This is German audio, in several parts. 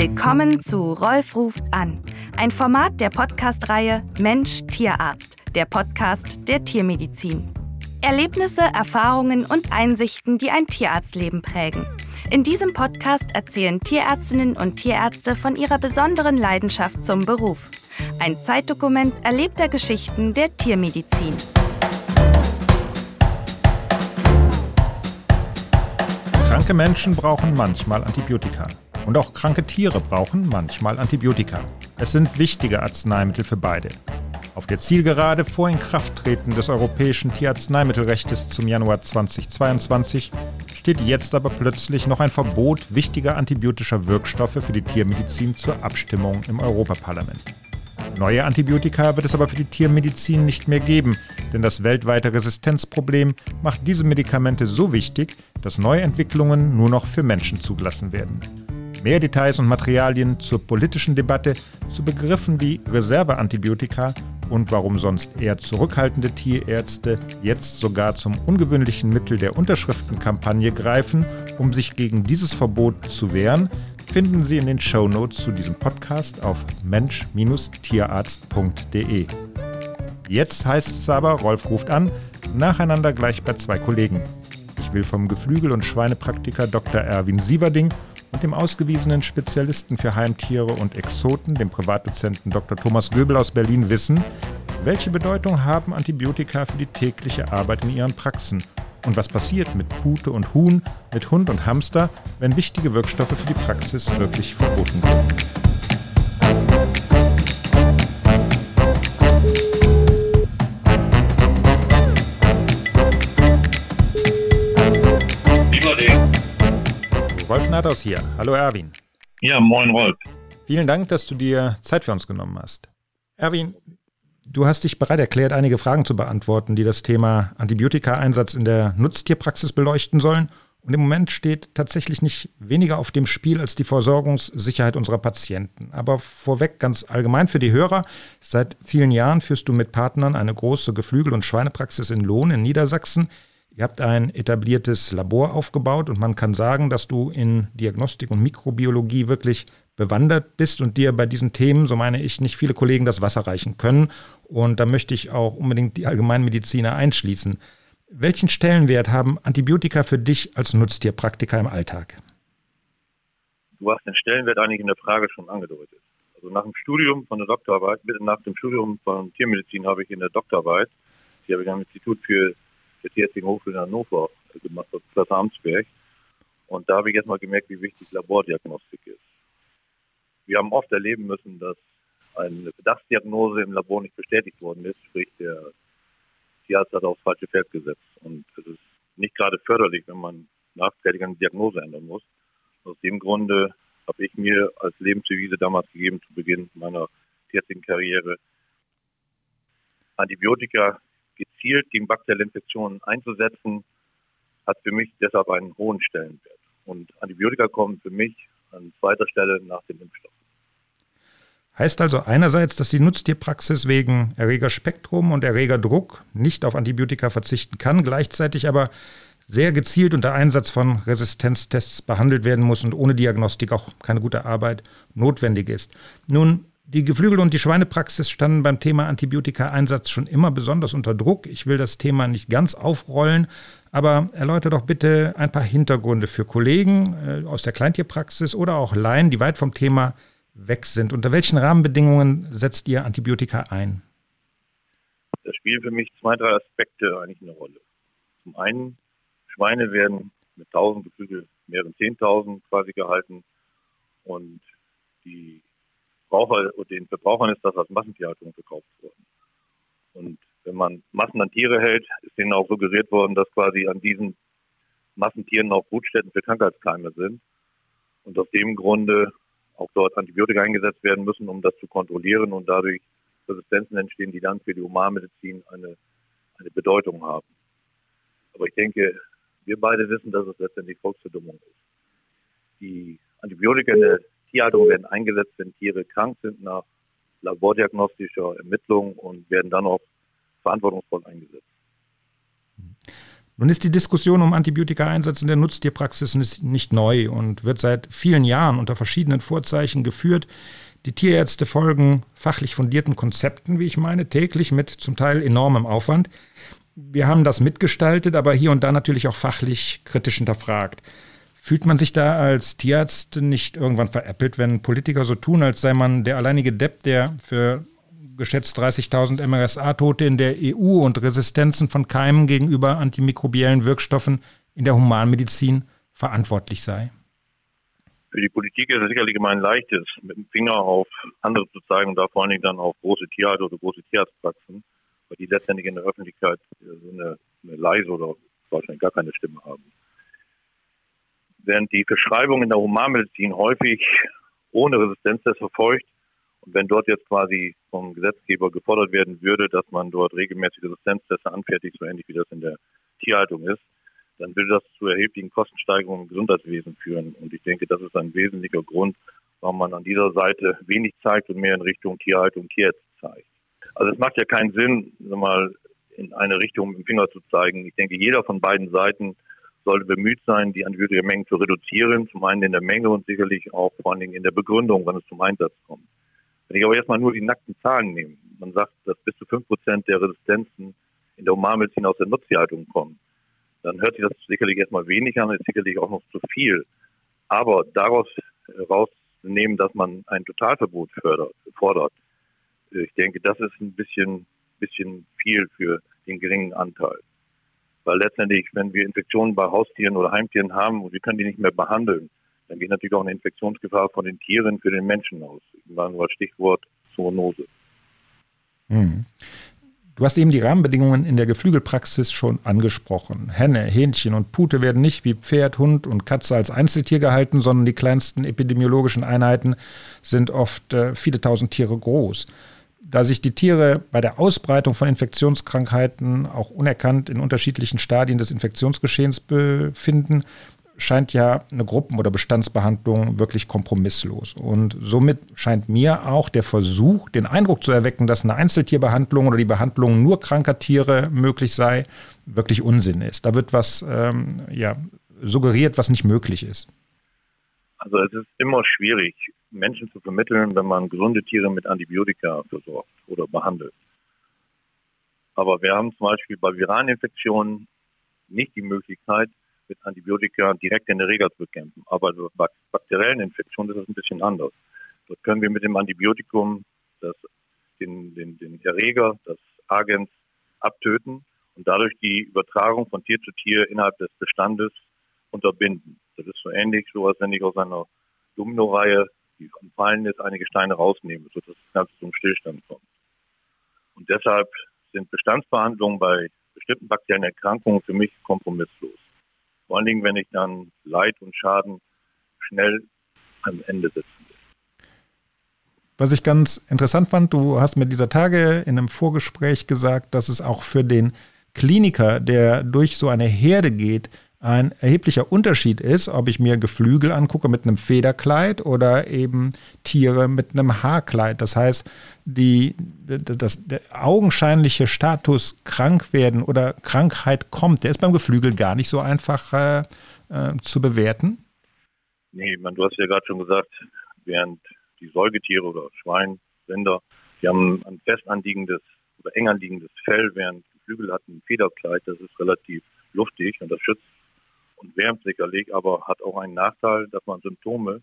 Willkommen zu Rolf ruft an, ein Format der Podcast-Reihe Mensch Tierarzt, der Podcast der Tiermedizin. Erlebnisse, Erfahrungen und Einsichten, die ein Tierarztleben prägen. In diesem Podcast erzählen Tierärztinnen und Tierärzte von ihrer besonderen Leidenschaft zum Beruf. Ein Zeitdokument erlebter Geschichten der Tiermedizin. Kranke Menschen brauchen manchmal Antibiotika. Und auch kranke Tiere brauchen manchmal Antibiotika. Es sind wichtige Arzneimittel für beide. Auf der Zielgerade vor Inkrafttreten des europäischen Tierarzneimittelrechts zum Januar 2022 steht jetzt aber plötzlich noch ein Verbot wichtiger antibiotischer Wirkstoffe für die Tiermedizin zur Abstimmung im Europaparlament. Neue Antibiotika wird es aber für die Tiermedizin nicht mehr geben, denn das weltweite Resistenzproblem macht diese Medikamente so wichtig, dass Neuentwicklungen nur noch für Menschen zugelassen werden. Mehr Details und Materialien zur politischen Debatte zu Begriffen wie Reserveantibiotika und warum sonst eher zurückhaltende Tierärzte jetzt sogar zum ungewöhnlichen Mittel der Unterschriftenkampagne greifen, um sich gegen dieses Verbot zu wehren, finden Sie in den Show Notes zu diesem Podcast auf mensch-tierarzt.de. Jetzt heißt es aber, Rolf ruft an, nacheinander gleich bei zwei Kollegen. Ich will vom Geflügel- und Schweinepraktiker Dr. Erwin Sieverding und dem ausgewiesenen Spezialisten für Heimtiere und Exoten, dem Privatdozenten Dr. Thomas Göbel aus Berlin, wissen, welche Bedeutung haben Antibiotika für die tägliche Arbeit in ihren Praxen und was passiert mit Pute und Huhn, mit Hund und Hamster, wenn wichtige Wirkstoffe für die Praxis wirklich verboten werden. Rolf Nathaus hier. Hallo Erwin. Ja, moin Rolf. Vielen Dank, dass du dir Zeit für uns genommen hast. Erwin, du hast dich bereit erklärt, einige Fragen zu beantworten, die das Thema Antibiotika-Einsatz in der Nutztierpraxis beleuchten sollen. Und im Moment steht tatsächlich nicht weniger auf dem Spiel als die Versorgungssicherheit unserer Patienten. Aber vorweg ganz allgemein für die Hörer. Seit vielen Jahren führst du mit Partnern eine große Geflügel- und Schweinepraxis in Lohn in Niedersachsen. Ihr habt ein etabliertes Labor aufgebaut und man kann sagen, dass du in Diagnostik und Mikrobiologie wirklich bewandert bist und dir bei diesen Themen, so meine ich, nicht viele Kollegen das Wasser reichen können. Und da möchte ich auch unbedingt die Allgemeinmediziner einschließen. Welchen Stellenwert haben Antibiotika für dich als Nutztierpraktiker im Alltag? Du hast den Stellenwert eigentlich in der Frage schon angedeutet. Also nach dem Studium von der Doktorarbeit, nach dem Studium von Tiermedizin habe ich in der Doktorarbeit, die habe ich am Institut für der Tierärztlichen Hochschule in Hannover gemacht, auf Platz Amtsberg. Und da habe ich jetzt mal gemerkt, wie wichtig Labordiagnostik ist. Wir haben oft erleben müssen, dass eine Verdachtsdiagnose im Labor nicht bestätigt worden ist, sprich der Tierarzt hat aufs falsche Pferd gesetzt. Und es ist nicht gerade förderlich, wenn man nachträglich eine Diagnose ändern muss. Aus dem Grunde habe ich mir als Lebensdevise damals gegeben, zu Beginn meiner tierärztlichen Karriere, Antibiotika gezielt gegen bakterielle Infektionen einzusetzen, hat für mich deshalb einen hohen Stellenwert. Und Antibiotika kommen für mich an zweiter Stelle nach dem Impfstoff. Heißt also einerseits, dass die Nutztierpraxis wegen Erregerspektrum und Erregerdruck nicht auf Antibiotika verzichten kann, gleichzeitig aber sehr gezielt unter Einsatz von Resistenztests behandelt werden muss und ohne Diagnostik auch keine gute Arbeit notwendig ist. Nun die Geflügel- und die Schweinepraxis standen beim Thema Antibiotika-Einsatz schon immer besonders unter Druck. Ich will das Thema nicht ganz aufrollen, aber erläutere doch bitte ein paar Hintergründe für Kollegen äh, aus der Kleintierpraxis oder auch Laien, die weit vom Thema weg sind. Unter welchen Rahmenbedingungen setzt ihr Antibiotika ein? Da spielen für mich zwei, drei Aspekte eigentlich eine Rolle. Zum einen, Schweine werden mit 1000 Geflügel mehreren 10.000 quasi gehalten und die Verbraucher den Verbrauchern ist das als Massentierhaltung verkauft worden. Und wenn man Massen an Tiere hält, ist denen auch suggeriert worden, dass quasi an diesen Massentieren auch Brutstätten für Krankheitskeime sind. Und aus dem Grunde auch dort Antibiotika eingesetzt werden müssen, um das zu kontrollieren und dadurch Resistenzen entstehen, die dann für die Humanmedizin eine, eine Bedeutung haben. Aber ich denke, wir beide wissen, dass es letztendlich Volksverdummung ist. Die Antibiotika in der Tierhaltung werden eingesetzt, wenn Tiere krank sind nach labordiagnostischer Ermittlung und werden dann auch verantwortungsvoll eingesetzt. Nun ist die Diskussion um Antibiotika-Einsatz in der Nutztierpraxis nicht neu und wird seit vielen Jahren unter verschiedenen Vorzeichen geführt. Die Tierärzte folgen fachlich fundierten Konzepten, wie ich meine, täglich mit zum Teil enormem Aufwand. Wir haben das mitgestaltet, aber hier und da natürlich auch fachlich kritisch hinterfragt. Fühlt man sich da als Tierarzt nicht irgendwann veräppelt, wenn Politiker so tun, als sei man der alleinige Depp, der für geschätzt 30.000 MRSA-Tote in der EU und Resistenzen von Keimen gegenüber antimikrobiellen Wirkstoffen in der Humanmedizin verantwortlich sei? Für die Politik ist es sicherlich immer ein leichtes, mit dem Finger auf andere zu zeigen und da vor allen Dingen dann auf große Tierhalter oder große Tierarztpraxen, weil die letztendlich in der Öffentlichkeit so eine, eine leise oder wahrscheinlich gar keine Stimme haben. Während die Verschreibung in der Humanmedizin häufig ohne Resistenztest verfolgt, und wenn dort jetzt quasi vom Gesetzgeber gefordert werden würde, dass man dort regelmäßig Resistenztests anfertigt, so ähnlich wie das in der Tierhaltung ist, dann würde das zu erheblichen Kostensteigerungen im Gesundheitswesen führen. Und ich denke, das ist ein wesentlicher Grund, warum man an dieser Seite wenig zeigt und mehr in Richtung Tierhaltung und Tierärzte zeigt. Also es macht ja keinen Sinn, mal in eine Richtung mit dem Finger zu zeigen. Ich denke, jeder von beiden Seiten sollte bemüht sein, die Antibiotikamengen zu reduzieren, zum einen in der Menge und sicherlich auch vor allen Dingen in der Begründung, wann es zum Einsatz kommt. Wenn ich aber erstmal nur die nackten Zahlen nehme, man sagt, dass bis zu fünf Prozent der Resistenzen in der Humanmedizin aus der Nutztierhaltung kommen, dann hört sich das sicherlich erstmal wenig an, ist sicherlich auch noch zu viel. Aber daraus herausnehmen, dass man ein Totalverbot fördert, fordert, ich denke, das ist ein bisschen, bisschen viel für den geringen Anteil. Weil letztendlich, wenn wir Infektionen bei Haustieren oder Heimtieren haben und wir können die nicht mehr behandeln, dann geht natürlich auch eine Infektionsgefahr von den Tieren für den Menschen aus. War nur Stichwort Zoonose. Hm. Du hast eben die Rahmenbedingungen in der Geflügelpraxis schon angesprochen. Henne, Hähnchen und Pute werden nicht wie Pferd, Hund und Katze als Einzeltier gehalten, sondern die kleinsten epidemiologischen Einheiten sind oft äh, viele tausend Tiere groß. Da sich die Tiere bei der Ausbreitung von Infektionskrankheiten auch unerkannt in unterschiedlichen Stadien des Infektionsgeschehens befinden, scheint ja eine Gruppen- oder Bestandsbehandlung wirklich kompromisslos. Und somit scheint mir auch der Versuch, den Eindruck zu erwecken, dass eine Einzeltierbehandlung oder die Behandlung nur kranker Tiere möglich sei, wirklich Unsinn ist. Da wird was ähm, ja, suggeriert, was nicht möglich ist. Also es ist immer schwierig, Menschen zu vermitteln, wenn man gesunde Tiere mit Antibiotika versorgt oder behandelt. Aber wir haben zum Beispiel bei viralen Infektionen nicht die Möglichkeit, mit Antibiotika direkt in der Regel zu bekämpfen. Aber bei bakteriellen Infektionen ist das ein bisschen anders. Dort können wir mit dem Antibiotikum das, den, den, den Erreger, das Agens, abtöten und dadurch die Übertragung von Tier zu Tier innerhalb des Bestandes unterbinden. Das ist so ähnlich, so als wenn ich aus einer Domino-Reihe, die fallen ist, einige Steine rausnehme, sodass das Ganze zum Stillstand kommt. Und deshalb sind Bestandsbehandlungen bei bestimmten bakteriellen Erkrankungen für mich kompromisslos. Vor allen Dingen, wenn ich dann Leid und Schaden schnell am Ende setzen will. Was ich ganz interessant fand, du hast mir dieser Tage in einem Vorgespräch gesagt, dass es auch für den Kliniker, der durch so eine Herde geht, ein erheblicher Unterschied ist, ob ich mir Geflügel angucke mit einem Federkleid oder eben Tiere mit einem Haarkleid. Das heißt, die, das, der augenscheinliche Status krank werden oder Krankheit kommt, der ist beim Geflügel gar nicht so einfach äh, äh, zu bewerten. Nee, man, du hast ja gerade schon gesagt, während die Säugetiere oder Schwein, Rinder, die haben ein fest anliegendes oder eng anliegendes Fell, während Geflügel hat ein Federkleid, das ist relativ luftig und das schützt und wärmt sicherlich, aber hat auch einen Nachteil, dass man Symptome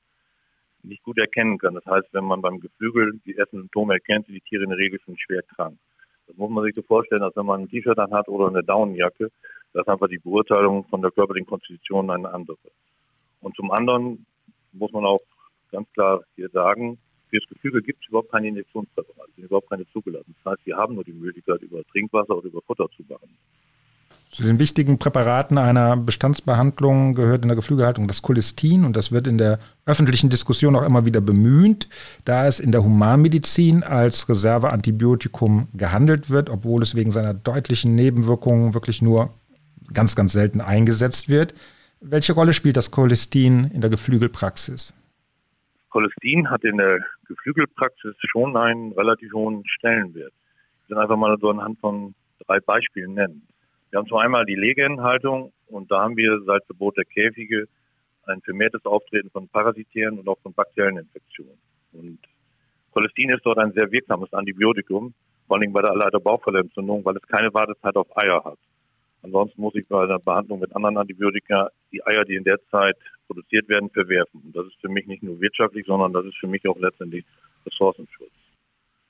nicht gut erkennen kann. Das heißt, wenn man beim Geflügel die ersten Symptome erkennt, sind die Tiere in der Regel schon schwer krank. Das muss man sich so vorstellen, als wenn man ein T-Shirt hat oder eine Daunenjacke, da ist einfach die Beurteilung von der körperlichen Konstitution eine andere. Und zum anderen muss man auch ganz klar hier sagen, für das Geflügel gibt es überhaupt keine Injektionspräparate, sind überhaupt keine zugelassen. Das heißt, wir haben nur die Möglichkeit, über Trinkwasser oder über Futter zu behandeln. Zu den wichtigen Präparaten einer Bestandsbehandlung gehört in der Geflügelhaltung das Cholestin und das wird in der öffentlichen Diskussion auch immer wieder bemüht, da es in der Humanmedizin als Reserveantibiotikum gehandelt wird, obwohl es wegen seiner deutlichen Nebenwirkungen wirklich nur ganz, ganz selten eingesetzt wird. Welche Rolle spielt das Cholestin in der Geflügelpraxis? Cholestin hat in der Geflügelpraxis schon einen relativ hohen Stellenwert. Ich will einfach mal so anhand von drei Beispielen nennen. Wir haben zum einmal die Legehennenhaltung und da haben wir seit Verbot der Käfige ein vermehrtes Auftreten von parasitären und auch von bakteriellen Infektionen. Und Cholestin ist dort ein sehr wirksames Antibiotikum, vor allem bei der Leiter-Bauchfellentzündung, weil es keine Wartezeit auf Eier hat. Ansonsten muss ich bei der Behandlung mit anderen Antibiotika die Eier, die in der Zeit produziert werden, verwerfen. Und das ist für mich nicht nur wirtschaftlich, sondern das ist für mich auch letztendlich Ressourcenschutz.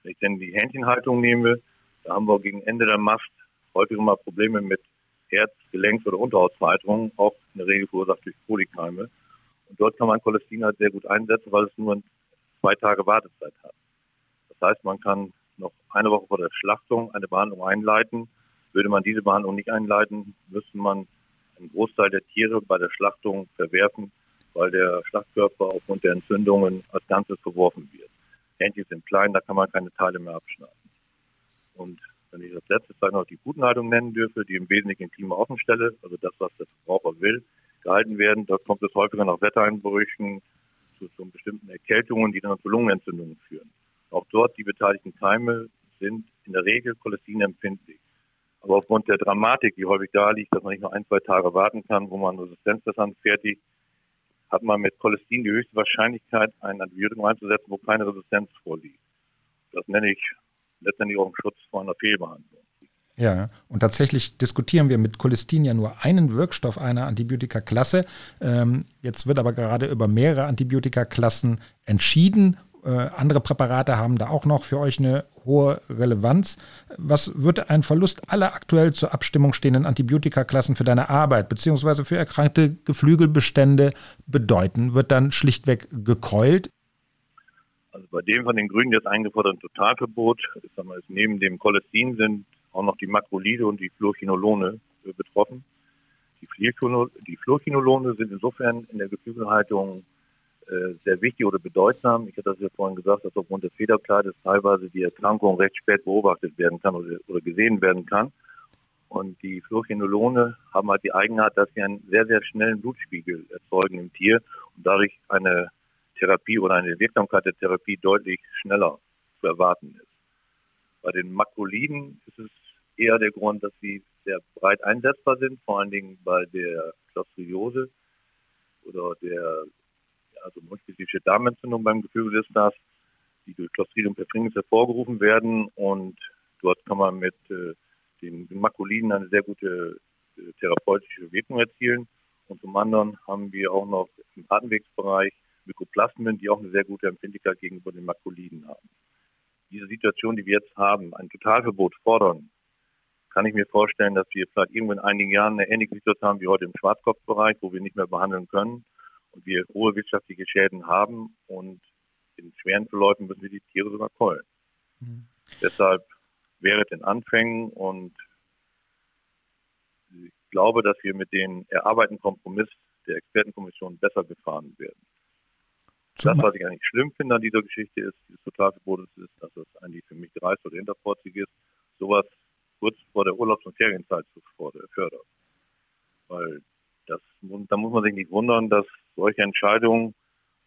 Wenn ich denn die Hähnchenhaltung nehme, da haben wir gegen Ende der Mast häufig mal Probleme mit Herz-, Gelenks- oder Unterhausvereiterungen, auch in der Regel verursacht durch Polykeime. Und dort kann man Cholestin halt sehr gut einsetzen, weil es nur zwei Tage Wartezeit hat. Das heißt, man kann noch eine Woche vor der Schlachtung eine Behandlung einleiten. Würde man diese Behandlung nicht einleiten, müsste man einen Großteil der Tiere bei der Schlachtung verwerfen, weil der Schlachtkörper aufgrund der Entzündungen als Ganzes verworfen wird. Hähnchen sind klein, da kann man keine Teile mehr abschneiden. Und wenn ich als letztes Zeit noch die Gutenhaltung nennen dürfe, die im Wesentlichen in Klimaoffenstelle, also das, was der Verbraucher will, gehalten werden, dort kommt es häufiger nach Wettereinbrüchen zu, zu bestimmten Erkältungen, die dann zu Lungenentzündungen führen. Auch dort die beteiligten Keime sind in der Regel cholestinempfindlich. Aber aufgrund der Dramatik, die häufig da liegt, dass man nicht nur ein, zwei Tage warten kann, wo man Resistenztests anfertigt, hat man mit Cholestin die höchste Wahrscheinlichkeit, ein Antibiotikum einzusetzen, wo keine Resistenz vorliegt. Das nenne ich letztendlich auch einen Schutz vor einer Fehlbehandlung. Ja, und tatsächlich diskutieren wir mit Cholestin ja nur einen Wirkstoff einer Antibiotikaklasse. Ähm, jetzt wird aber gerade über mehrere Antibiotikaklassen entschieden. Äh, andere Präparate haben da auch noch für euch eine hohe Relevanz. Was wird ein Verlust aller aktuell zur Abstimmung stehenden Antibiotikaklassen für deine Arbeit bzw. für erkrankte Geflügelbestände bedeuten? Wird dann schlichtweg gekeult? Also bei dem von den Grünen jetzt eingeforderten Totalverbot, ist mal, neben dem Cholestin sind auch noch die Makrolide und die Fluorchinolone betroffen. Die Fluorchinolone sind insofern in der Geflügelhaltung äh, sehr wichtig oder bedeutsam. Ich hatte das ja vorhin gesagt, dass aufgrund des Federkleides teilweise die Erkrankung recht spät beobachtet werden kann oder, oder gesehen werden kann. Und die Fluorchinolone haben halt die Eigenart, dass sie einen sehr, sehr schnellen Blutspiegel erzeugen im Tier und dadurch eine Therapie oder eine Wirksamkeit der Therapie deutlich schneller zu erwarten ist. Bei den Makroliden ist es eher der Grund, dass sie sehr breit einsetzbar sind, vor allen Dingen bei der Clostridiose oder der also multispezifische Darmentzündung beim Geflügel ist das, die durch Clostridium perfringens hervorgerufen werden und dort kann man mit äh, den Makulinen eine sehr gute äh, therapeutische Wirkung erzielen. Und zum anderen haben wir auch noch im Atemwegsbereich Mykoplasmen, die auch eine sehr gute Empfindlichkeit gegenüber den Makuliden haben. Diese Situation, die wir jetzt haben, ein Totalverbot fordern, kann ich mir vorstellen, dass wir vielleicht irgendwo in einigen Jahren eine ähnliche Situation haben wie heute im Schwarzkopfbereich, wo wir nicht mehr behandeln können und wir hohe wirtschaftliche Schäden haben und in schweren Verläufen müssen wir die Tiere sogar keulen. Mhm. Deshalb wäre es in Anfängen und ich glaube, dass wir mit den erarbeiteten Kompromiss der Expertenkommission besser gefahren werden. Das, was ich eigentlich schlimm finde an dieser Geschichte ist, dieses Totalverbot ist, dass es eigentlich für mich dreist oder hinterfotzig ist, sowas kurz vor der Urlaubs- und Ferienzeit zu fördern. Weil das, da muss man sich nicht wundern, dass solche Entscheidungen,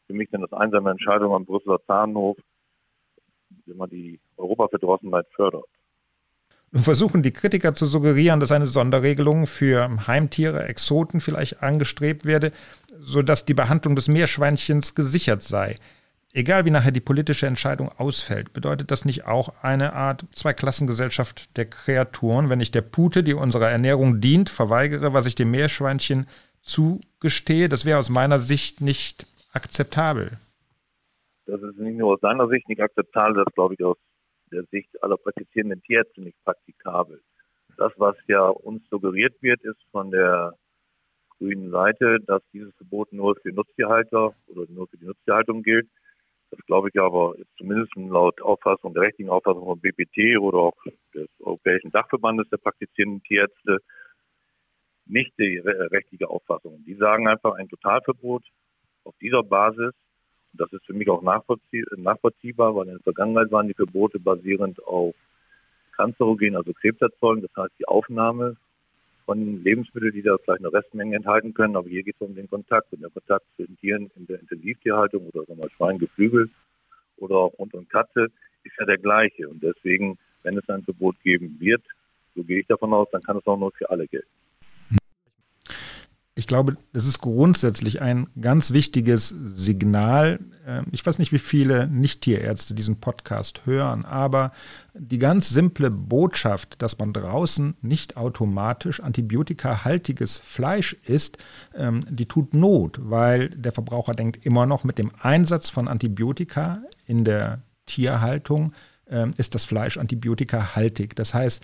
für mich sind das einsame Entscheidungen am Brüsseler Zahnhof, wenn man die Europaverdrossenheit fördert. Nun versuchen die Kritiker zu suggerieren, dass eine Sonderregelung für Heimtiere, Exoten vielleicht angestrebt werde, sodass die Behandlung des Meerschweinchens gesichert sei. Egal wie nachher die politische Entscheidung ausfällt, bedeutet das nicht auch eine Art Zweiklassengesellschaft der Kreaturen, wenn ich der Pute, die unserer Ernährung dient, verweigere, was ich dem Meerschweinchen zugestehe? Das wäre aus meiner Sicht nicht akzeptabel. Das ist nicht nur aus seiner Sicht nicht akzeptabel, das glaube ich aus der Sicht aller praktizierenden Tierärzte nicht praktikabel. Das, was ja uns suggeriert wird, ist von der grünen Seite, dass dieses Verbot nur für Nutztierhalter oder nur für die Nutztierhaltung gilt. Das glaube ich aber zumindest laut Auffassung der rechtlichen Auffassung von BPT oder auch des Europäischen Dachverbandes der praktizierenden Tierärzte nicht die rechtliche Auffassung. Die sagen einfach ein Totalverbot auf dieser Basis. Das ist für mich auch nachvollzieh nachvollziehbar, weil in der Vergangenheit waren die Verbote basierend auf Kanzerogen, also Krebserzeugen. Das heißt, die Aufnahme von Lebensmitteln, die da vielleicht eine Restmenge enthalten können. Aber hier geht es um den Kontakt. Und der Kontakt zwischen Tieren in der Intensivtierhaltung oder sagen wir Schwein, Geflügel oder Hund und Katze ist ja der gleiche. Und deswegen, wenn es ein Verbot geben wird, so gehe ich davon aus, dann kann es auch nur für alle gelten glaube, das ist grundsätzlich ein ganz wichtiges Signal. Ähm, ich weiß nicht, wie viele Nicht-Tierärzte diesen Podcast hören, aber die ganz simple Botschaft, dass man draußen nicht automatisch antibiotikahaltiges Fleisch isst, ähm, die tut Not, weil der Verbraucher denkt immer noch mit dem Einsatz von Antibiotika in der Tierhaltung ähm, ist das Fleisch antibiotikahaltig. Das heißt,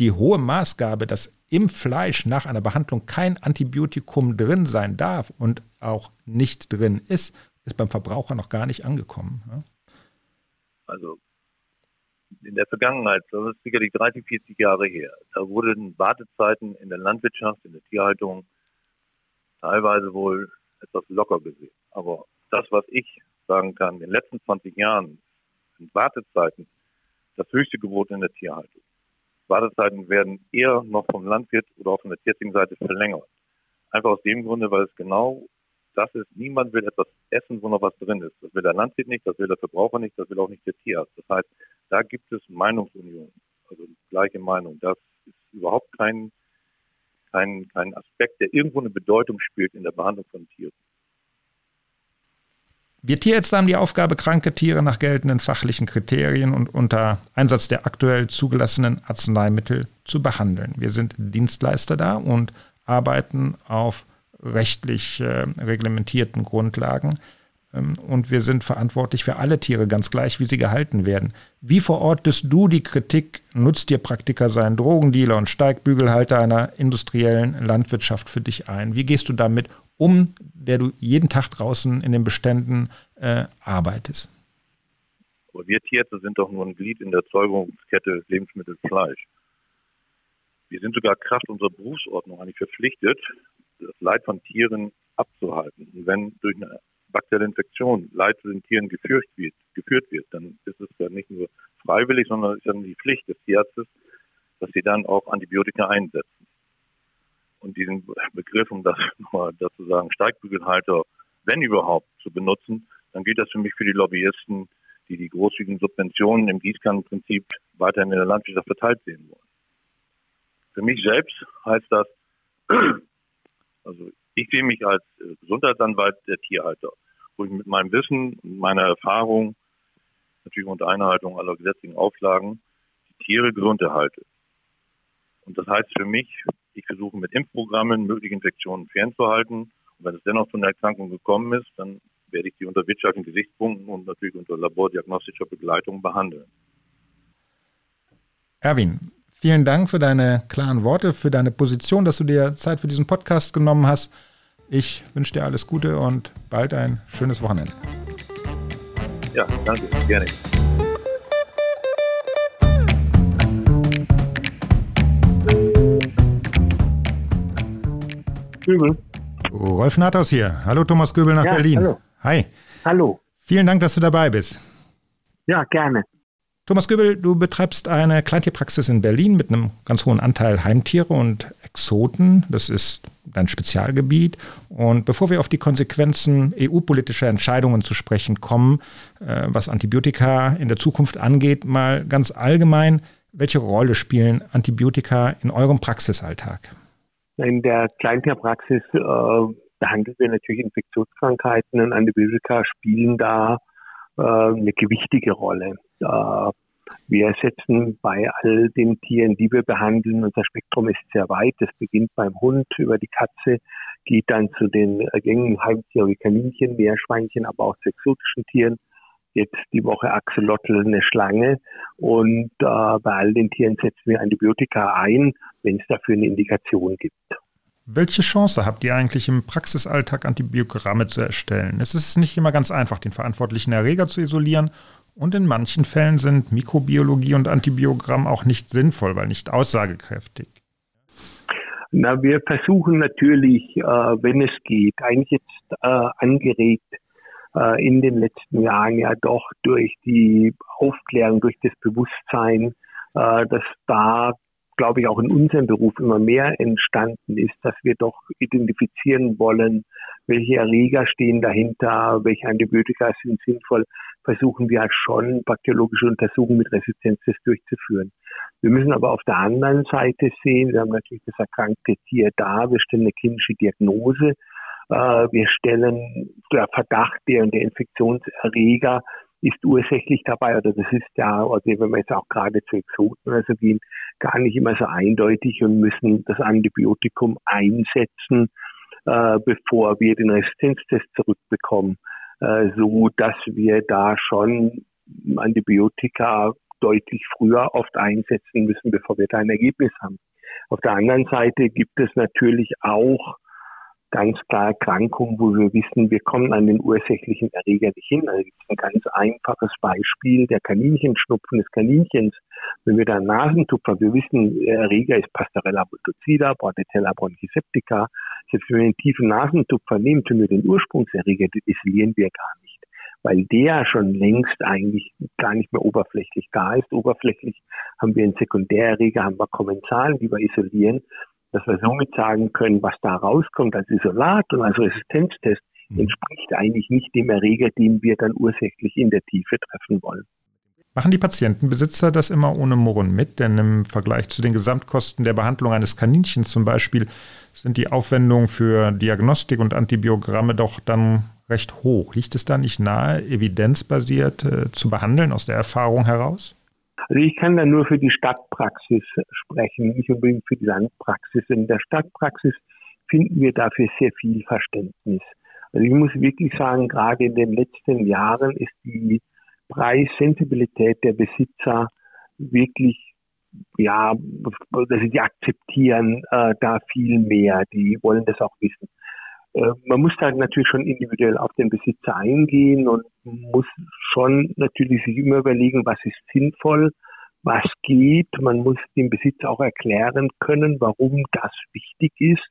die hohe Maßgabe, dass im Fleisch nach einer Behandlung kein Antibiotikum drin sein darf und auch nicht drin ist, ist beim Verbraucher noch gar nicht angekommen. Ne? Also in der Vergangenheit, das ist sicherlich 30, 40 Jahre her, da wurden Wartezeiten in der Landwirtschaft, in der Tierhaltung teilweise wohl etwas locker gesehen. Aber das, was ich sagen kann, in den letzten 20 Jahren sind Wartezeiten das höchste Gebot in der Tierhaltung. Wartezeiten werden eher noch vom Landwirt oder auch von der tierärztlichen Seite verlängert. Einfach aus dem Grunde, weil es genau das ist, niemand will etwas essen, wo noch was drin ist. Das will der Landwirt nicht, das will der Verbraucher nicht, das will auch nicht der Tierarzt. Das heißt, da gibt es Meinungsunion, also gleiche Meinung. Das ist überhaupt kein, kein, kein Aspekt, der irgendwo eine Bedeutung spielt in der Behandlung von Tieren. Wir Tierärzte haben die Aufgabe, kranke Tiere nach geltenden fachlichen Kriterien und unter Einsatz der aktuell zugelassenen Arzneimittel zu behandeln. Wir sind Dienstleister da und arbeiten auf rechtlich äh, reglementierten Grundlagen. Ähm, und wir sind verantwortlich für alle Tiere, ganz gleich, wie sie gehalten werden. Wie verortest du die Kritik, Nutztierpraktiker seien Drogendealer und Steigbügelhalter einer industriellen Landwirtschaft für dich ein? Wie gehst du damit um, der du jeden Tag draußen in den Beständen äh, arbeitest? Aber wir Tierärzte sind doch nur ein Glied in der Erzeugungskette Lebensmittel Fleisch. Wir sind sogar Kraft unserer Berufsordnung eigentlich verpflichtet, das Leid von Tieren abzuhalten. Und wenn durch eine bakterielle Infektion Leid zu den Tieren geführt wird, geführt wird, dann ist es ja nicht nur freiwillig, sondern es ist dann die Pflicht des Tierarztes, dass sie dann auch Antibiotika einsetzen und diesen Begriff, um das nochmal dazu sagen, Steigbügelhalter, wenn überhaupt, zu benutzen, dann gilt das für mich für die Lobbyisten, die die großzügigen Subventionen im Gießkannenprinzip weiterhin in der Landwirtschaft verteilt sehen wollen. Für mich selbst heißt das, also ich sehe mich als äh, Gesundheitsanwalt der Tierhalter, wo ich mit meinem Wissen meiner Erfahrung, natürlich unter Einhaltung aller gesetzlichen Auflagen, die Tiere gesund erhalte. Und das heißt für mich, ich versuche mit Impfprogrammen mögliche Infektionen fernzuhalten. Und wenn es dennoch zu einer Erkrankung gekommen ist, dann werde ich die unter wirtschaftlichen Gesichtspunkten und natürlich unter labordiagnostischer Begleitung behandeln. Erwin, vielen Dank für deine klaren Worte, für deine Position, dass du dir Zeit für diesen Podcast genommen hast. Ich wünsche dir alles Gute und bald ein schönes Wochenende. Ja, danke, gerne. Göbel. Rolf Nathaus hier. Hallo Thomas Göbel nach ja, Berlin. Hallo. Hi. Hallo. Vielen Dank, dass du dabei bist. Ja, gerne. Thomas Göbel, du betreibst eine Kleintierpraxis in Berlin mit einem ganz hohen Anteil Heimtiere und Exoten. Das ist dein Spezialgebiet. Und bevor wir auf die Konsequenzen EU-politischer Entscheidungen zu sprechen kommen, äh, was Antibiotika in der Zukunft angeht, mal ganz allgemein, welche Rolle spielen Antibiotika in eurem Praxisalltag? In der Kleintierpraxis äh, behandeln wir natürlich Infektionskrankheiten und Antibiotika spielen da äh, eine gewichtige Rolle. Äh, wir setzen bei all den Tieren, die wir behandeln, unser Spektrum ist sehr weit. Das beginnt beim Hund über die Katze, geht dann zu den gängigen Heimtieren wie Kaninchen, Meerschweinchen, aber auch zu exotischen Tieren jetzt die Woche Axolotl eine Schlange und äh, bei all den Tieren setzen wir Antibiotika ein, wenn es dafür eine Indikation gibt. Welche Chance habt ihr eigentlich im Praxisalltag Antibiogramme zu erstellen? Es ist nicht immer ganz einfach, den verantwortlichen Erreger zu isolieren und in manchen Fällen sind Mikrobiologie und Antibiogramm auch nicht sinnvoll, weil nicht aussagekräftig. Na, wir versuchen natürlich, äh, wenn es geht, eigentlich jetzt äh, angeregt äh, in den letzten Jahren ja doch durch die Aufklärung, durch das Bewusstsein, äh, dass da, glaube ich, auch in unserem Beruf immer mehr entstanden ist, dass wir doch identifizieren wollen, welche Erreger stehen dahinter, welche Antibiotika sind sinnvoll, versuchen wir schon bakteriologische Untersuchungen mit Resistenztests durchzuführen. Wir müssen aber auf der anderen Seite sehen, wir haben natürlich das erkrankte Tier da, wir stellen eine klinische Diagnose, wir stellen der Verdacht, der und der Infektionserreger ist ursächlich dabei, oder das ist ja, oder wenn wir jetzt auch gerade zu Exoten oder so gehen, gar nicht immer so eindeutig und müssen das Antibiotikum einsetzen, äh, bevor wir den Resistenztest zurückbekommen, äh, so dass wir da schon Antibiotika deutlich früher oft einsetzen müssen, bevor wir da ein Ergebnis haben. Auf der anderen Seite gibt es natürlich auch ganz klar Erkrankungen, wo wir wissen, wir kommen an den ursächlichen Erreger nicht hin. Also gibt es ein ganz einfaches Beispiel, der Kaninchenschnupfen des Kaninchens. Wenn wir da Nasentupfer, wir wissen, Erreger ist Pastorella multocida, Bordetella bronchoseptica. Selbst wenn wir einen tiefen Nasentupfer nehmen, können wir den Ursprungserreger, den isolieren wir gar nicht weil der schon längst eigentlich gar nicht mehr oberflächlich da ist. Oberflächlich haben wir einen Sekundärerreger, haben wir Kommensalen, die wir isolieren, dass wir somit sagen können, was da rauskommt als Isolat und als Resistenztest, mhm. entspricht eigentlich nicht dem Erreger, den wir dann ursächlich in der Tiefe treffen wollen. Machen die Patientenbesitzer das immer ohne Murren mit? Denn im Vergleich zu den Gesamtkosten der Behandlung eines Kaninchens zum Beispiel sind die Aufwendungen für Diagnostik und Antibiogramme doch dann recht hoch. Liegt es da nicht nahe, evidenzbasiert äh, zu behandeln aus der Erfahrung heraus? Also ich kann da nur für die Stadtpraxis sprechen, nicht unbedingt für die Landpraxis. In der Stadtpraxis finden wir dafür sehr viel Verständnis. Also ich muss wirklich sagen, gerade in den letzten Jahren ist die Preissensibilität der Besitzer wirklich ja, sie die akzeptieren äh, da viel mehr. Die wollen das auch wissen. Äh, man muss da natürlich schon individuell auf den Besitzer eingehen und muss schon natürlich sich immer überlegen, was ist sinnvoll, was geht. Man muss dem Besitzer auch erklären können, warum das wichtig ist,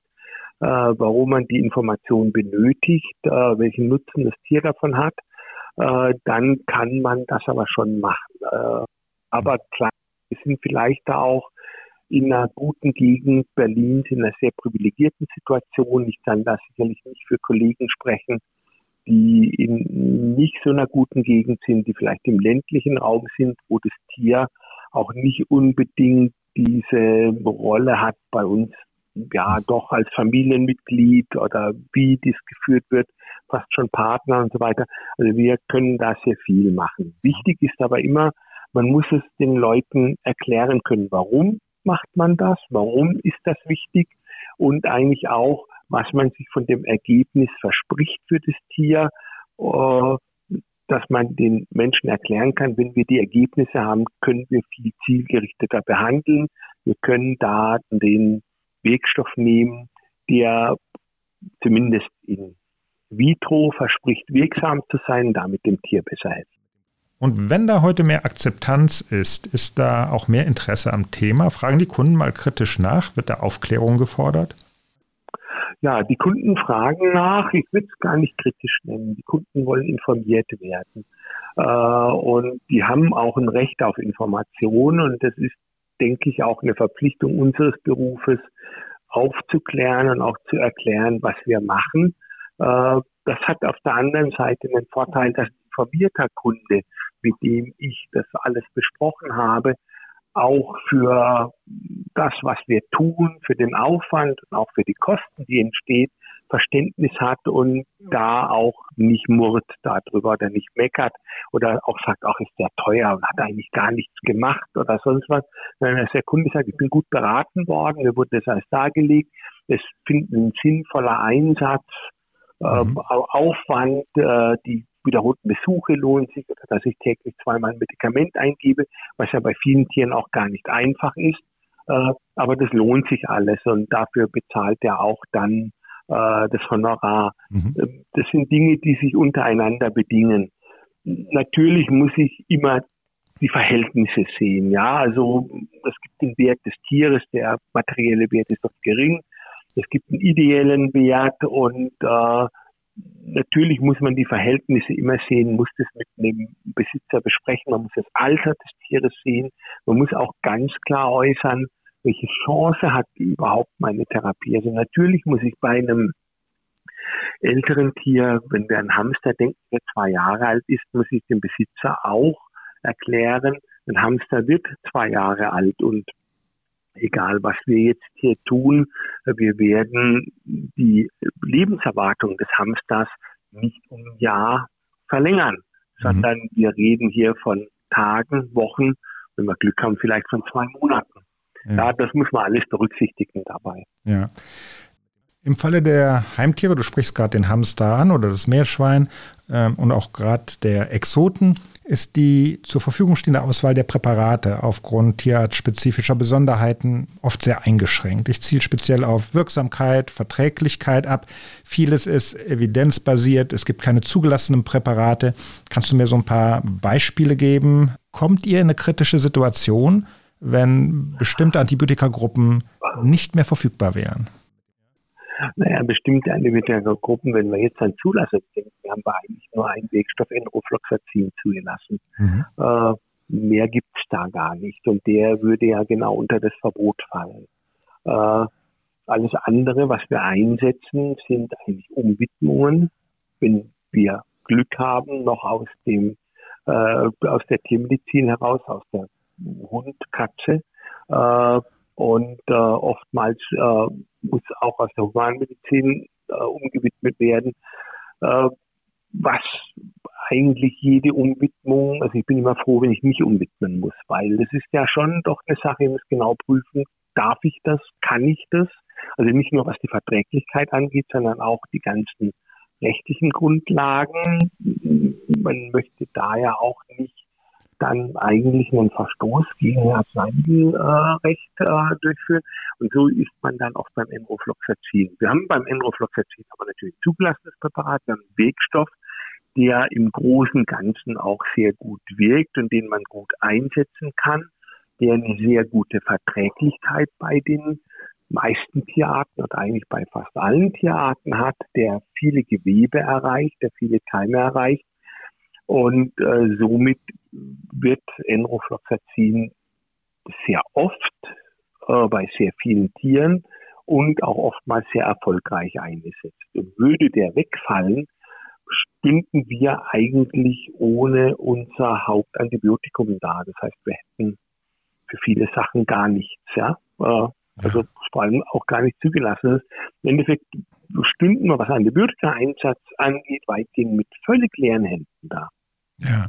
äh, warum man die Information benötigt, äh, welchen Nutzen das Tier davon hat. Äh, dann kann man das aber schon machen. Äh, aber klar, wir sind vielleicht da auch in einer guten Gegend Berlins, in einer sehr privilegierten Situation. Ich kann da sicherlich nicht für Kollegen sprechen, die in nicht so einer guten Gegend sind, die vielleicht im ländlichen Raum sind, wo das Tier auch nicht unbedingt diese Rolle hat bei uns, ja, doch als Familienmitglied oder wie dies geführt wird, fast schon Partner und so weiter. Also wir können da sehr viel machen. Wichtig ist aber immer, man muss es den Leuten erklären können, warum macht man das, warum ist das wichtig und eigentlich auch, was man sich von dem Ergebnis verspricht für das Tier, äh, dass man den Menschen erklären kann, wenn wir die Ergebnisse haben, können wir viel zielgerichteter behandeln. Wir können da den Wirkstoff nehmen, der zumindest in vitro verspricht, wirksam zu sein, damit dem Tier besser helfen. Und wenn da heute mehr Akzeptanz ist, ist da auch mehr Interesse am Thema? Fragen die Kunden mal kritisch nach? Wird da Aufklärung gefordert? Ja, die Kunden fragen nach. Ich würde es gar nicht kritisch nennen. Die Kunden wollen informiert werden. Äh, und die haben auch ein Recht auf Information. Und das ist, denke ich, auch eine Verpflichtung unseres Berufes, aufzuklären und auch zu erklären, was wir machen. Äh, das hat auf der anderen Seite den Vorteil, dass ein informierter Kunde mit dem ich das alles besprochen habe, auch für das, was wir tun, für den Aufwand und auch für die Kosten, die entsteht, Verständnis hat und da auch nicht murrt darüber oder nicht meckert oder auch sagt, auch ist der teuer und hat eigentlich gar nichts gemacht oder sonst was. Wenn der Kunde sagt, ich bin gut beraten worden, mir wurde das alles dargelegt, es findet ein sinnvoller Einsatz, äh, mhm. Aufwand, äh, die wiederholten Besuche lohnen sich oder dass ich täglich zweimal ein Medikament eingebe, was ja bei vielen Tieren auch gar nicht einfach ist. Äh, aber das lohnt sich alles und dafür bezahlt er auch dann äh, das Honorar. Mhm. Ähm, das sind Dinge, die sich untereinander bedingen. Natürlich muss ich immer die Verhältnisse sehen. Ja, also es gibt den Wert des Tieres, der materielle Wert ist doch gering. Es gibt einen ideellen Wert und äh, natürlich muss man die Verhältnisse immer sehen, muss das mit dem Besitzer besprechen, man muss das Alter des Tieres sehen, man muss auch ganz klar äußern, welche Chance hat überhaupt meine Therapie. Also natürlich muss ich bei einem älteren Tier, wenn wir an Hamster denken, der zwei Jahre alt ist, muss ich dem Besitzer auch erklären, Ein Hamster wird zwei Jahre alt und egal was wir jetzt hier tun, wir werden die Lebenserwartung des Hamsters nicht um ein Jahr verlängern, mhm. sondern wir reden hier von Tagen, Wochen, wenn wir Glück haben, vielleicht von zwei Monaten. Ja. ja, das muss man alles berücksichtigen dabei. Ja. Im Falle der Heimtiere, du sprichst gerade den Hamster an oder das Meerschwein ähm, und auch gerade der Exoten, ist die zur Verfügung stehende Auswahl der Präparate aufgrund tierartspezifischer Besonderheiten oft sehr eingeschränkt. Ich ziele speziell auf Wirksamkeit, Verträglichkeit ab. Vieles ist evidenzbasiert. Es gibt keine zugelassenen Präparate. Kannst du mir so ein paar Beispiele geben? Kommt ihr in eine kritische Situation, wenn bestimmte Antibiotikagruppen nicht mehr verfügbar wären? Naja, bestimmte Antibiotika-Gruppen, wenn wir jetzt an Zulassung denken, haben wir eigentlich nur einen Wirkstoff Enrofloxacin zugelassen. Mhm. Äh, mehr gibt's da gar nicht und der würde ja genau unter das Verbot fallen. Äh, alles andere, was wir einsetzen, sind eigentlich Umwidmungen, wenn wir Glück haben, noch aus dem äh, aus der Tiermedizin heraus, aus der Hund, Katze. Äh, und äh, oftmals äh, muss auch aus der Humanmedizin äh, umgewidmet werden, äh, was eigentlich jede Umwidmung, also ich bin immer froh, wenn ich mich umwidmen muss, weil das ist ja schon doch eine Sache, ich muss genau prüfen, darf ich das, kann ich das? Also nicht nur was die Verträglichkeit angeht, sondern auch die ganzen rechtlichen Grundlagen. Man möchte da ja auch nicht dann eigentlich einen Verstoß gegen das Arzneimittelrecht äh, durchführen. Und so ist man dann auch beim Enrofloxacin. Wir haben beim Enrofloxacin aber natürlich ein zugelassenes Präparat, wir haben einen Wirkstoff, der im Großen und Ganzen auch sehr gut wirkt und den man gut einsetzen kann, der eine sehr gute Verträglichkeit bei den meisten Tierarten und eigentlich bei fast allen Tierarten hat, der viele Gewebe erreicht, der viele Keime erreicht und äh, somit wird Enrofloxacin sehr oft äh, bei sehr vielen Tieren und auch oftmals sehr erfolgreich eingesetzt. Und würde der wegfallen, stünden wir eigentlich ohne unser Hauptantibiotikum da. Das heißt, wir hätten für viele Sachen gar nichts, ja. Äh, also vor allem auch gar nicht zugelassen. Im Endeffekt stünden wir, was Antibiotika-Einsatz angeht, weitgehend mit völlig leeren Händen da. Ja,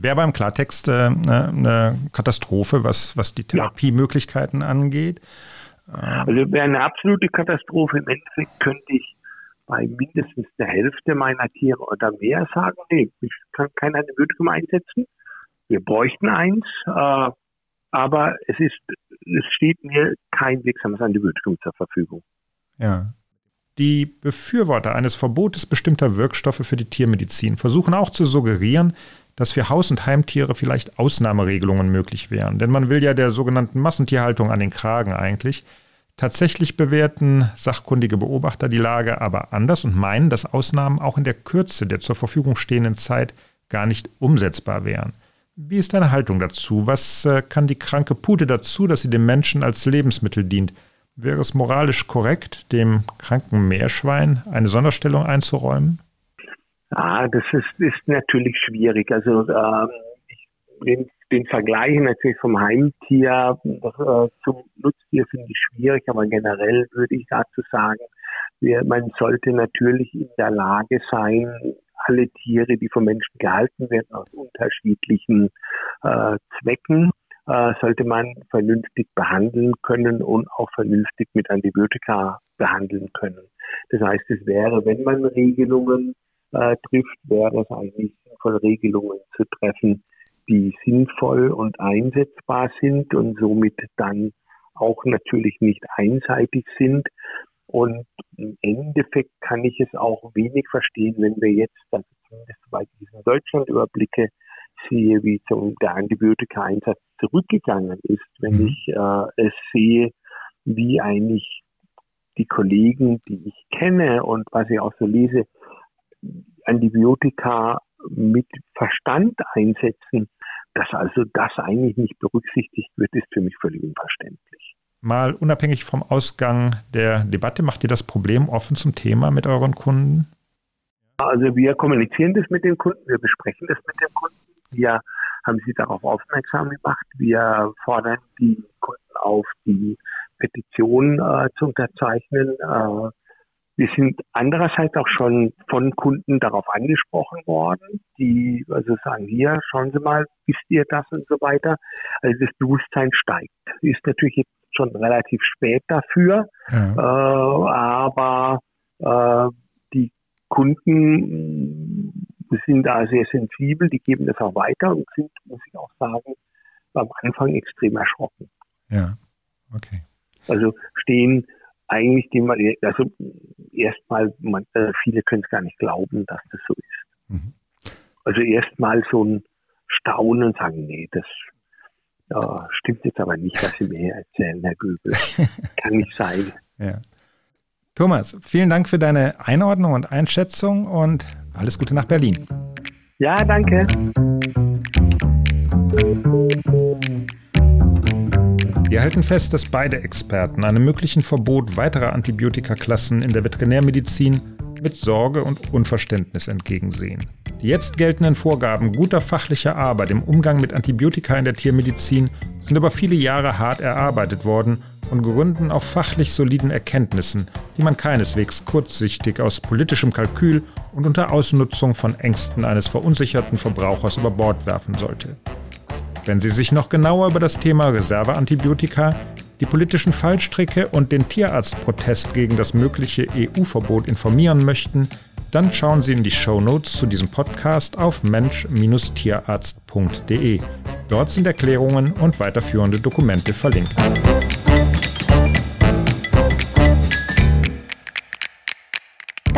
wäre beim Klartext äh, ne, eine Katastrophe, was, was die Therapiemöglichkeiten angeht. Ähm, also wäre eine absolute Katastrophe. Im Endeffekt könnte ich bei mindestens der Hälfte meiner Tiere oder mehr sagen, nee, ich kann kein Antibiotikum einsetzen. Wir bräuchten eins, äh, aber es ist, es steht mir kein wirksames Antibiotikum zur Verfügung. Ja. Die Befürworter eines Verbotes bestimmter Wirkstoffe für die Tiermedizin versuchen auch zu suggerieren, dass für Haus- und Heimtiere vielleicht Ausnahmeregelungen möglich wären. Denn man will ja der sogenannten Massentierhaltung an den Kragen eigentlich. Tatsächlich bewerten sachkundige Beobachter die Lage aber anders und meinen, dass Ausnahmen auch in der Kürze der zur Verfügung stehenden Zeit gar nicht umsetzbar wären. Wie ist deine Haltung dazu? Was äh, kann die kranke Pute dazu, dass sie dem Menschen als Lebensmittel dient? Wäre es moralisch korrekt, dem kranken Meerschwein eine Sonderstellung einzuräumen? Ah, das ist, ist natürlich schwierig. Also ähm, den, den Vergleich natürlich vom Heimtier äh, zum Nutztier finde ich schwierig, aber generell würde ich dazu sagen, wir, man sollte natürlich in der Lage sein, alle Tiere, die vom Menschen gehalten werden, aus unterschiedlichen äh, Zwecken äh, sollte man vernünftig behandeln können und auch vernünftig mit Antibiotika behandeln können. Das heißt, es wäre, wenn man Regelungen äh, trifft, wäre es eigentlich sinnvoll, Regelungen zu treffen, die sinnvoll und einsetzbar sind und somit dann auch natürlich nicht einseitig sind. Und im Endeffekt kann ich es auch wenig verstehen, wenn wir jetzt, also zumindest soweit ich es in Deutschland überblicke, sehe, wie zum, der Antibiotika-Einsatz zurückgegangen ist, wenn mhm. ich äh, es sehe, wie eigentlich die Kollegen, die ich kenne und was ich auch so lese, Antibiotika mit Verstand einsetzen, dass also das eigentlich nicht berücksichtigt wird, ist für mich völlig unverständlich. Mal unabhängig vom Ausgang der Debatte, macht ihr das Problem offen zum Thema mit euren Kunden? Also wir kommunizieren das mit den Kunden, wir besprechen das mit den Kunden. Wir haben sie darauf aufmerksam gemacht. Wir fordern die Kunden auf, die Petition äh, zu unterzeichnen. Äh, wir sind andererseits auch schon von Kunden darauf angesprochen worden, die also sagen, hier, schauen Sie mal, wisst ihr das und so weiter. Also das Bewusstsein steigt. Ist natürlich jetzt schon relativ spät dafür, ja. äh, aber äh, die Kunden sind da sehr sensibel, die geben das auch weiter und sind, muss ich auch sagen, am Anfang extrem erschrocken. Ja, okay. Also stehen eigentlich die, also erstmal, äh, viele können es gar nicht glauben, dass das so ist. Mhm. Also erstmal so ein Staunen und sagen, nee, das äh, stimmt jetzt aber nicht, was Sie mir erzählen, Herr Göbel. Kann nicht sein. Ja. Thomas, vielen Dank für deine Einordnung und Einschätzung und alles Gute nach Berlin. Ja, danke. Wir halten fest, dass beide Experten einem möglichen Verbot weiterer Antibiotikaklassen in der Veterinärmedizin mit Sorge und Unverständnis entgegensehen. Die jetzt geltenden Vorgaben guter fachlicher Arbeit im Umgang mit Antibiotika in der Tiermedizin sind über viele Jahre hart erarbeitet worden und gründen auf fachlich soliden Erkenntnissen, die man keineswegs kurzsichtig aus politischem Kalkül und unter Ausnutzung von Ängsten eines verunsicherten Verbrauchers über Bord werfen sollte. Wenn Sie sich noch genauer über das Thema Reserveantibiotika, die politischen Fallstricke und den Tierarztprotest gegen das mögliche EU-Verbot informieren möchten, dann schauen Sie in die Show Notes zu diesem Podcast auf mensch-tierarzt.de. Dort sind Erklärungen und weiterführende Dokumente verlinkt.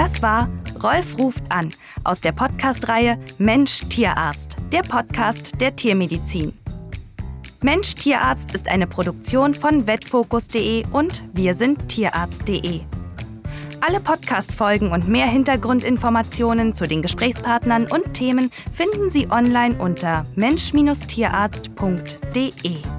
Das war Rolf ruft an aus der Podcast-Reihe Mensch Tierarzt, der Podcast der Tiermedizin. Mensch Tierarzt ist eine Produktion von vetfokus.de und wir sind tierarzt.de. Alle Podcast-Folgen und mehr Hintergrundinformationen zu den Gesprächspartnern und Themen finden Sie online unter mensch-tierarzt.de.